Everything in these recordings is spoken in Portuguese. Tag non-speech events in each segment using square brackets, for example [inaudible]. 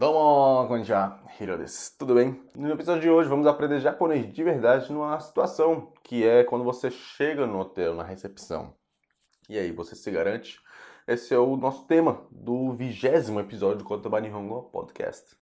Domo, konnichiwa, Hiro. Tudo bem? No episódio de hoje vamos aprender japonês de verdade numa situação que é quando você chega no hotel, na recepção. E aí, você se garante? Esse é o nosso tema do vigésimo episódio do Kotoba Nihongo Podcast.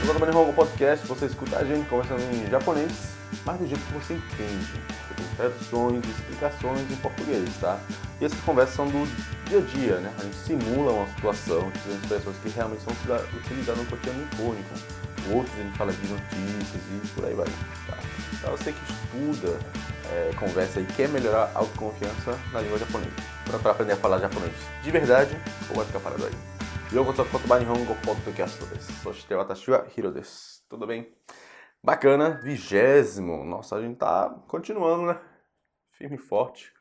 No Kotoba Nihongo Podcast você escuta a gente conversando em japonês mas do jeito que você entende. Você tem traduções e explicações em português, tá? E essas conversas são do dia a dia, né? A gente simula uma situação, utilizando expressões que realmente são utilizadas no cotidiano icônico. Outros a gente fala de notícias e por aí vai. Tá? Então você que estuda, é, conversa e quer melhorar a autoconfiança na língua japonesa. Para aprender a falar japonês de verdade, ou vai ficar parado aí. Eu vou tocar o Nihongo Podcast. Sou watashi wa Hiro desu. Tudo bem? Bacana, vigésimo. Nossa, a gente tá continuando, né? Firme e forte.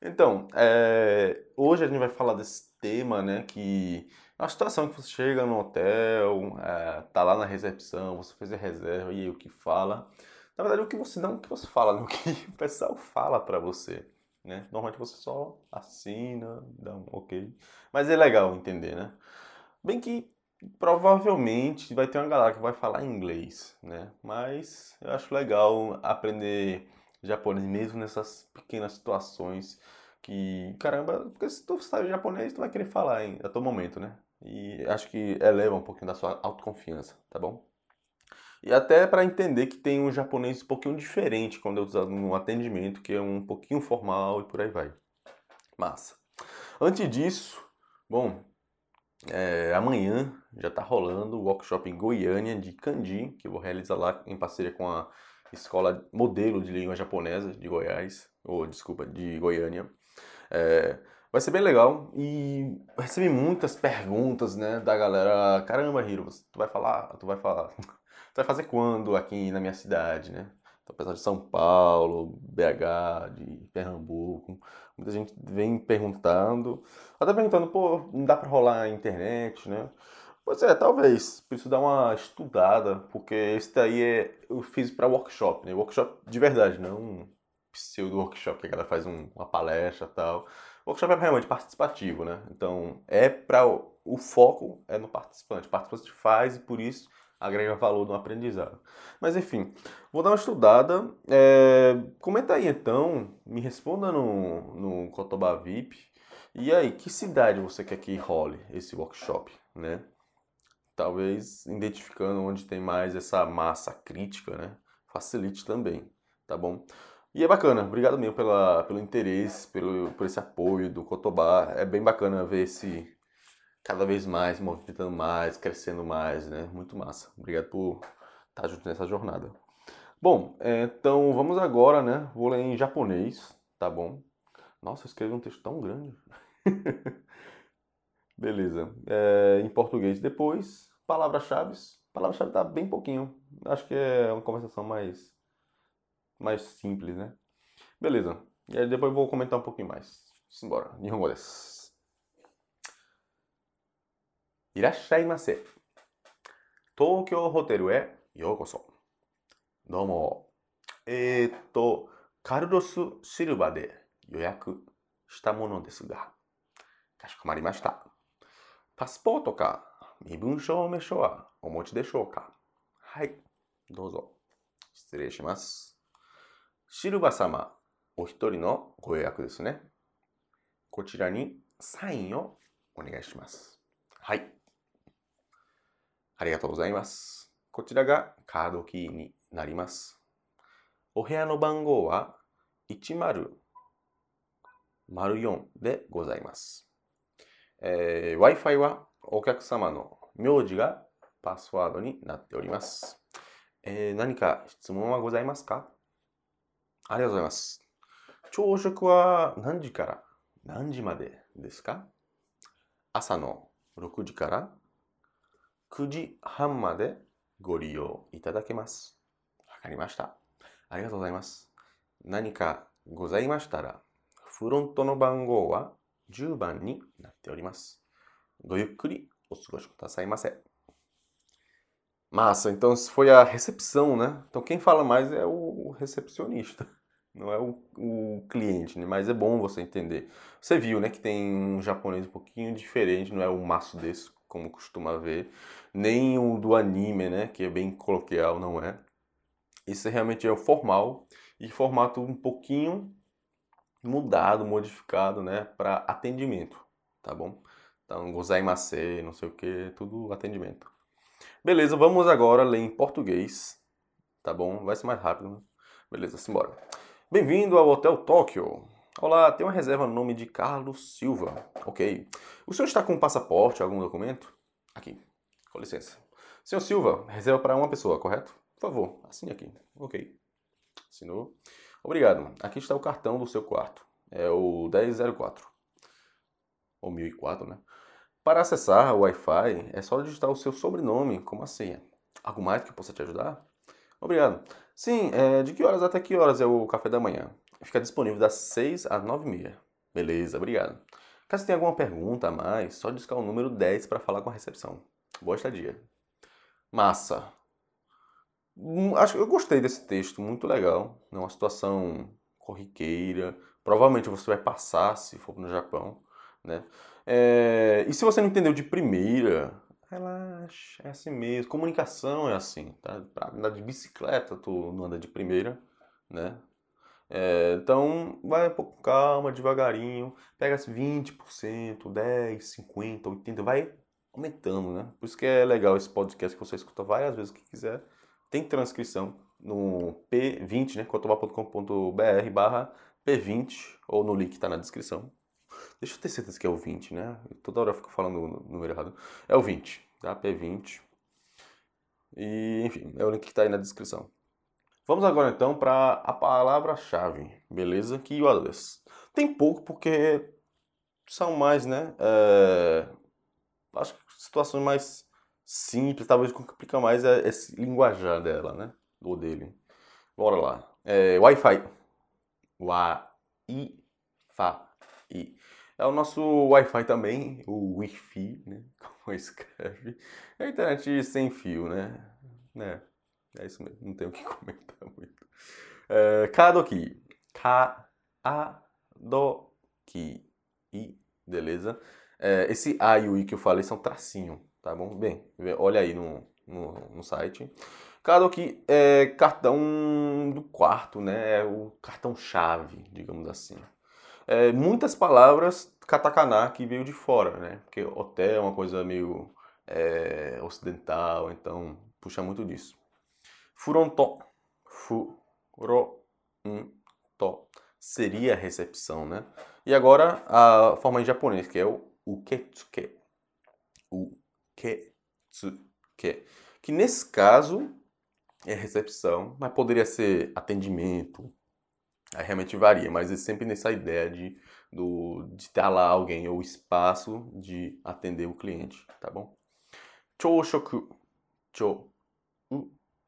Então, é, hoje a gente vai falar desse tema, né? Que é uma situação que você chega no hotel, é, tá lá na recepção, você fez a reserva e o que fala. Na verdade, o que você não o que você fala, né? [laughs] o que o pessoal fala para você, né? Normalmente você só assina, dá um ok. Mas é legal entender, né? Bem que provavelmente vai ter uma galera que vai falar inglês, né? Mas eu acho legal aprender japonês mesmo nessas pequenas situações que, caramba, porque se tu sabe japonês, tu vai querer falar em, a todo momento, né? E acho que eleva um pouquinho da sua autoconfiança, tá bom? E até para entender que tem um japonês um pouquinho diferente quando é usado no atendimento, que é um pouquinho formal e por aí vai. Massa. Antes disso, bom, é, amanhã já está rolando o workshop em Goiânia de Kanji, que eu vou realizar lá em parceria com a Escola Modelo de Língua Japonesa de Goiás, ou desculpa, de Goiânia. É, vai ser bem legal e recebi muitas perguntas, né, da galera. Caramba, Hiro, tu vai falar, tu vai falar, [laughs] tu vai fazer quando aqui na minha cidade, né? Pessoal de São Paulo, BH, de Pernambuco, muita gente vem perguntando, até perguntando, pô, não dá para rolar na internet, né? Pois é, talvez. Preciso dar uma estudada, porque esse daí é, eu fiz para workshop, né? Workshop de verdade, não um pseudo workshop que a galera faz um, uma palestra tal. Workshop é realmente participativo, né? Então, é para o foco é no participante. O participante faz e por isso agrega valor no aprendizado. Mas enfim, vou dar uma estudada. É, comenta aí então, me responda no, no Cotoba VIP. E aí, que cidade você quer que role esse workshop, né? Talvez identificando onde tem mais essa massa crítica, né? Facilite também, tá bom? E é bacana, obrigado mesmo pela, pelo interesse, pelo, por esse apoio do Cotobá. É bem bacana ver esse, cada vez mais, movimentando mais, crescendo mais, né? Muito massa. Obrigado por estar junto nessa jornada. Bom, é, então vamos agora, né? Vou ler em japonês, tá bom? Nossa, eu escrevi um texto tão grande. [laughs] Beleza. É, em português depois, palavras-chave. Palavra-chave tá bem pouquinho. Acho que é uma conversação mais, mais simples, né? Beleza. E aí depois eu vou comentar um pouquinho mais. Simbora. Nihongo desu. いらっしゃいませ。東京ホテルへようこそ。どうも。えー、っと、カルロス・シルバで予約したものですが、かしこまりました。パスポートか身分証明書はお持ちでしょうか？はい、どうぞ。失礼します。シルバ様、お一人のご予約ですね。こちらにサインをお願いします。はい。ありがとうございます。こちらがカードキーになります。お部屋の番号は1004でございます。えー、Wi-Fi はお客様の名字がパスワードになっております。えー、何か質問はございますか？ありがとうございます。朝食は何時から？何時までですか？朝の6時から9時半までご利用いただけます。わかりました。ありがとうございます。何かございましたら、フロントの番号は10番になっております。ごゆっくりお過ごしくださいませ。Massa, então isso foi a recepção, né? Então quem fala mais é o recepcionista. [laughs] não é o, o cliente, né? mas é bom você entender. Você viu, né, que tem um japonês um pouquinho diferente, não é um maço desse, como costuma ver, nem o do anime, né, que é bem coloquial, não é. Isso realmente é o formal e formato um pouquinho mudado, modificado, né, para atendimento, tá bom? Então, gozaimasu, não sei o que, tudo atendimento. Beleza, vamos agora ler em português, tá bom? Vai ser mais rápido, né? Beleza, simbora. Bem-vindo ao Hotel Tóquio. Olá, tem uma reserva no nome de Carlos Silva. Ok. O senhor está com passaporte, algum documento? Aqui. Com licença. Senhor Silva, reserva para uma pessoa, correto? Por favor, assine aqui. Ok. Assinou. Obrigado. Aqui está o cartão do seu quarto. É o 1004. Ou 1004, né? Para acessar o Wi-Fi, é só digitar o seu sobrenome como a senha. Algo mais que eu possa te ajudar? Obrigado. Sim, é, de que horas até que horas é o café da manhã? Fica disponível das 6 às 9 e meia. Beleza, obrigado. Caso tenha alguma pergunta a mais, só discar o número 10 para falar com a recepção. Boa estadia. Massa. Hum, acho eu gostei desse texto, muito legal. É uma situação corriqueira. Provavelmente você vai passar se for no Japão, né? É, e se você não entendeu de primeira, relaxa, é assim mesmo. Comunicação é assim, tá? Pra andar de bicicleta, tu não anda de primeira, né? É, então, vai um pouco calma, devagarinho, pega 20%, 10, 50, 80, vai aumentando, né? Por isso que é legal esse podcast que você escuta várias vezes que quiser. Tem transcrição no P20, né? cotobar.com.br barra P20, ou no link que está na descrição. Deixa eu ter certeza que é o 20, né? Toda hora eu fico falando o número errado. É o 20, tá? P20. E, enfim, é o link que está aí na descrição. Vamos agora então para a palavra-chave, beleza? Keywords. Tem pouco porque são mais, né? É... Acho que situações mais simples, talvez que complica mais é esse linguajar dela, né? Ou dele. Bora lá. É, Wi-Fi. Wi-Fi. É o nosso Wi-Fi também, o Wi-Fi, né? [laughs] Como escreve. É a internet sem fio, né? né? É isso mesmo, não tenho o que [laughs] comentar muito. É, Kadoki. Ka-a-do-ki. I, beleza? É, esse A e o I que eu falei são tracinho, tá bom? Bem, olha aí no, no, no site. Kadoki é cartão do quarto, né? É o cartão-chave, digamos assim. É, muitas palavras katakana que veio de fora, né? Porque hotel é uma coisa meio é, ocidental, então puxa muito disso. Furonto. Furonto. Seria a recepção, né? E agora a forma em japonês, que é o uketsuke. Uketsuke. Que nesse caso é recepção, mas poderia ser atendimento, Aí realmente varia, mas é sempre nessa ideia de, do, de estar lá alguém ou espaço de atender o cliente, tá bom? Choshoku.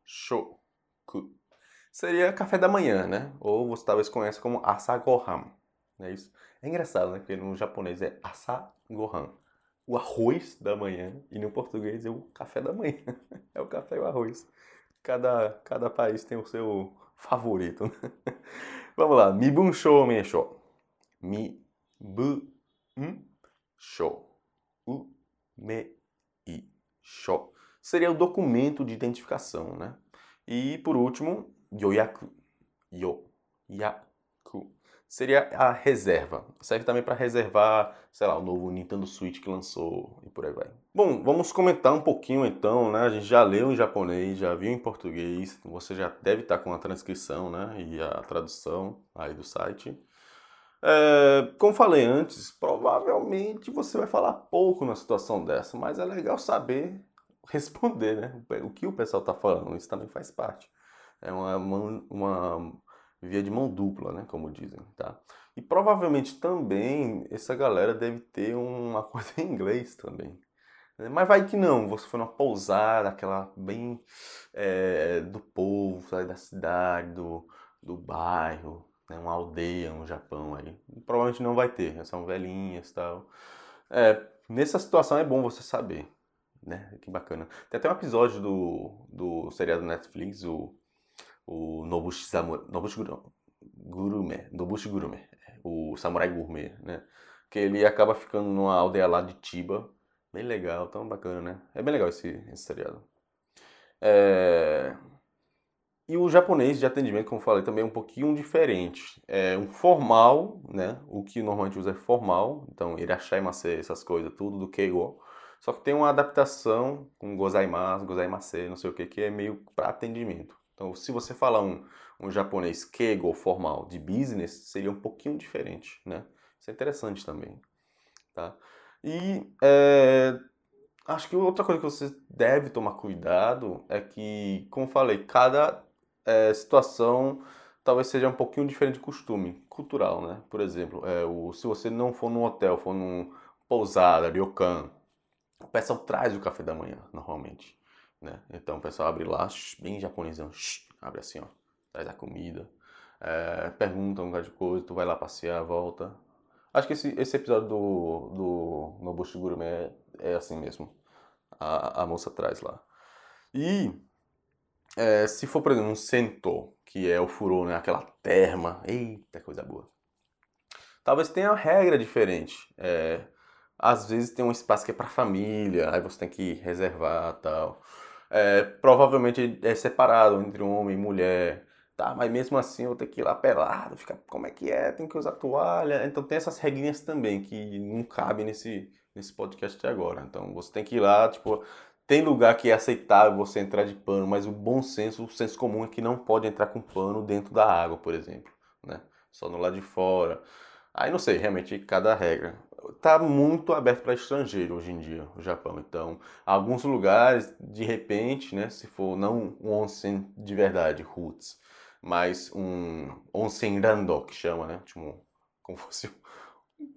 Choshoku. Seria café da manhã, né? Ou você talvez conheça como asagohan. É isso? É engraçado, né? Porque no japonês é asagohan. O arroz da manhã. E no português é o café da manhã. [laughs] É o café e o arroz. Cada, cada país tem o seu favorito. Né? [laughs] Vamos lá. Mibun shou meisho. Mibun shou. U me i shou. Seria o documento de identificação, né? E por último, yoyaku. Yoyaku. Seria a reserva. Serve também para reservar, sei lá, o novo Nintendo Switch que lançou e por aí vai. Bom, vamos comentar um pouquinho então, né? A gente já leu em japonês, já viu em português, você já deve estar com a transcrição, né? E a tradução aí do site. É, como falei antes, provavelmente você vai falar pouco na situação dessa, mas é legal saber responder, né? O que o pessoal está falando, isso também faz parte. É uma, uma, uma via de mão dupla, né? Como dizem, tá? E provavelmente também essa galera deve ter [laughs] uma coisa em inglês também. Mas vai que não, você foi numa pousada, aquela bem é, do povo, sabe, da cidade, do, do bairro, né? uma aldeia no Japão aí. Provavelmente não vai ter, são velhinhas e tal. É, nessa situação é bom você saber, né? Que bacana. Tem até um episódio do, do seriado Netflix, o, o Nobushi Samurai, Nobushi, Gurume, Nobushi Gurume, o samurai gourmet, né? Que ele acaba ficando numa aldeia lá de Chiba, bem legal, tão bacana, né? É bem legal esse, esse seriado. É... E o japonês de atendimento, como falei, também é um pouquinho diferente. É um formal, né? O que normalmente usa é formal, então irashaimase, essas coisas, tudo do keigo. Só que tem uma adaptação com gozaimasu, gozaimase, não sei o que, que é meio para atendimento. Então, se você falar um, um japonês keigo formal de business, seria um pouquinho diferente, né? Isso é interessante também, tá? E é, acho que outra coisa que você deve tomar cuidado é que, como falei, cada é, situação talvez seja um pouquinho diferente de costume cultural, né? Por exemplo, é, o, se você não for num hotel, for num pousada, ryokan, o pessoal traz o café da manhã, normalmente, né? Então o pessoal abre lá, bem japonesão, abre assim, ó, traz a comida, é, pergunta um bocado de coisa, tu vai lá passear, volta. Acho que esse, esse episódio do, do Nobushi Gourmet é, é assim mesmo. A, a moça traz lá. E é, se for, por exemplo, um sento, que é o furor, né? Aquela terma, eita, coisa boa. Talvez tenha uma regra diferente. É, às vezes tem um espaço que é para família, aí você tem que reservar tal. É, provavelmente é separado entre homem e mulher. Tá, mas mesmo assim eu vou ter que ir lá pelado, fica, como é que é? Tem que usar toalha. Então tem essas regrinhas também que não cabem nesse, nesse podcast agora. Então você tem que ir lá, tipo, tem lugar que é aceitável você entrar de pano, mas o bom senso, o senso comum é que não pode entrar com pano dentro da água, por exemplo, né? Só no lado de fora. Aí não sei, realmente cada regra. Tá muito aberto para estrangeiro hoje em dia, o Japão. Então, alguns lugares, de repente, né, se for não um onsen de verdade, roots, mas um onsen rando, que chama, né, tipo, como [laughs] fosse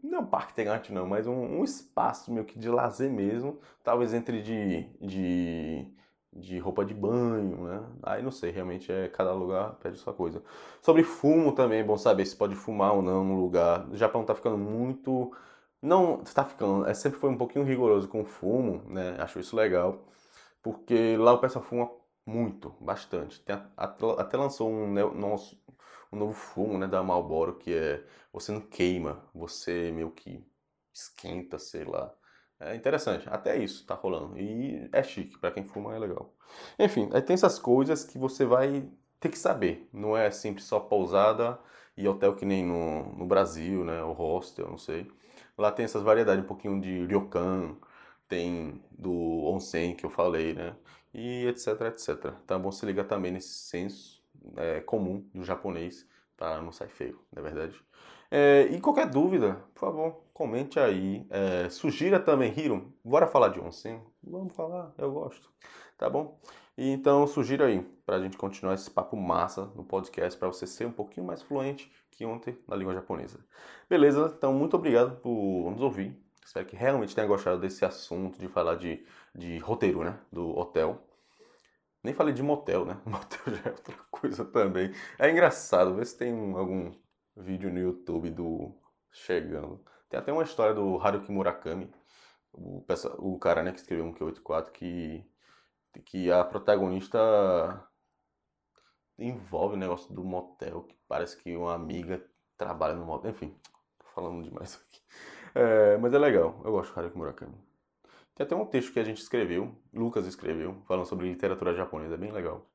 não parque temático não, mas um, um, espaço meio que de lazer mesmo, talvez entre de, de, de roupa de banho, né? Aí não sei, realmente é cada lugar pede sua coisa. Sobre fumo também é bom saber se pode fumar ou não no lugar. O Japão tá ficando muito não está ficando, é sempre foi um pouquinho rigoroso com o fumo, né? Acho isso legal, porque lá o pessoal fuma muito, bastante. Tem, até, lançou um nosso um novo fumo né, da Marlboro, que é você não queima, você meio que esquenta, sei lá. É interessante, até isso tá rolando. E é chique, para quem fuma é legal. Enfim, aí tem essas coisas que você vai ter que saber. Não é simples só pousada e hotel que nem no, no Brasil, né? O hostel, não sei. Lá tem essas variedades, um pouquinho de ryokan, tem do onsen que eu falei, né? E etc, etc. É bom se ligar também nesse senso é, comum do japonês para não sair feio, não é verdade? É, e qualquer dúvida, por favor, comente aí. É, sugira também, Hiro, bora falar de onsen? Vamos falar, eu gosto, tá bom? Então sugira aí para a gente continuar esse papo massa no podcast para você ser um pouquinho mais fluente que ontem na língua japonesa. Beleza? Então muito obrigado por nos ouvir. Espero que realmente tenha gostado desse assunto de falar de, de roteiro, né? Do hotel. Nem falei de motel, né? [laughs] Motel já é outra coisa também. É engraçado, vê se tem algum vídeo no YouTube do chegando. Tem até uma história do Haruki Murakami, o, o cara né, que escreveu 1Q84, que, que a protagonista envolve o negócio do motel, que parece que uma amiga trabalha no motel. Enfim, tô falando demais [laughs] aqui. É, mas é legal, eu gosto do Haruki Murakami. Tem até um texto que a gente escreveu, Lucas escreveu, falando sobre literatura japonesa, é bem legal.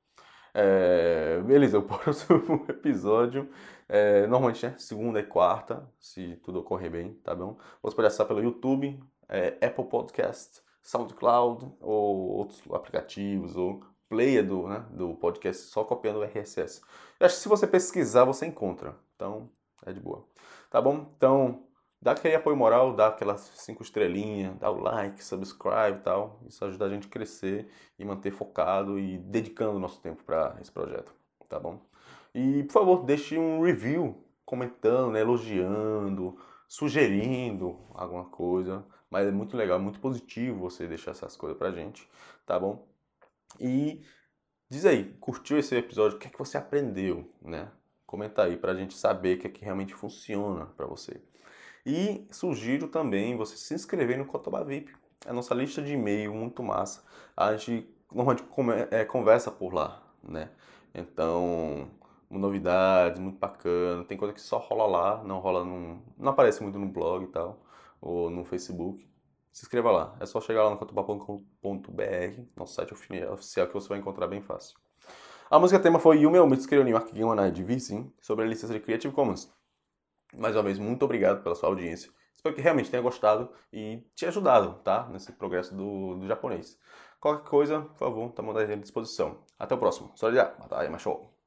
É, beleza, [laughs] o próximo episódio, é, normalmente, né, segunda e quarta, se tudo ocorrer bem, tá bom? Você pode acessar pelo YouTube, é, Apple Podcast, SoundCloud, ou outros aplicativos, ou player do, né, do podcast, só copiando o RSS. Eu acho que se você pesquisar, você encontra, então é de boa. Tá bom? Então, dá aquele apoio moral, dá aquelas cinco estrelinhas, dá o like, subscribe e tal. Isso ajuda a gente a crescer e manter focado e dedicando o nosso tempo para esse projeto, tá bom? E, por favor, deixe um review comentando, né, elogiando, sugerindo alguma coisa. Mas é muito legal, muito positivo você deixar essas coisas pra gente, tá bom? E diz aí, curtiu esse episódio? O que é que você aprendeu, né? Comenta aí pra gente saber o que é que realmente funciona para você. E sugiro também você se inscrever no Cotoba VIP, é a nossa lista de e-mail muito massa. A gente normalmente é, conversa por lá, né? Então, novidades, muito bacana. Tem coisa que só rola lá, não rola num, não aparece muito no blog e tal, ou no Facebook. Se inscreva lá. É só chegar lá no catupa.com.br, nosso site oficial que você vai encontrar bem fácil. A música tema foi escreveu New York Game Night sim, sobre a licença de Creative Commons. Mais uma vez, muito obrigado pela sua audiência. Espero que realmente tenha gostado e te ajudado, tá? Nesse progresso do, do japonês. Qualquer coisa, por favor, estamos à disposição. Até o próximo. Só matai, macho.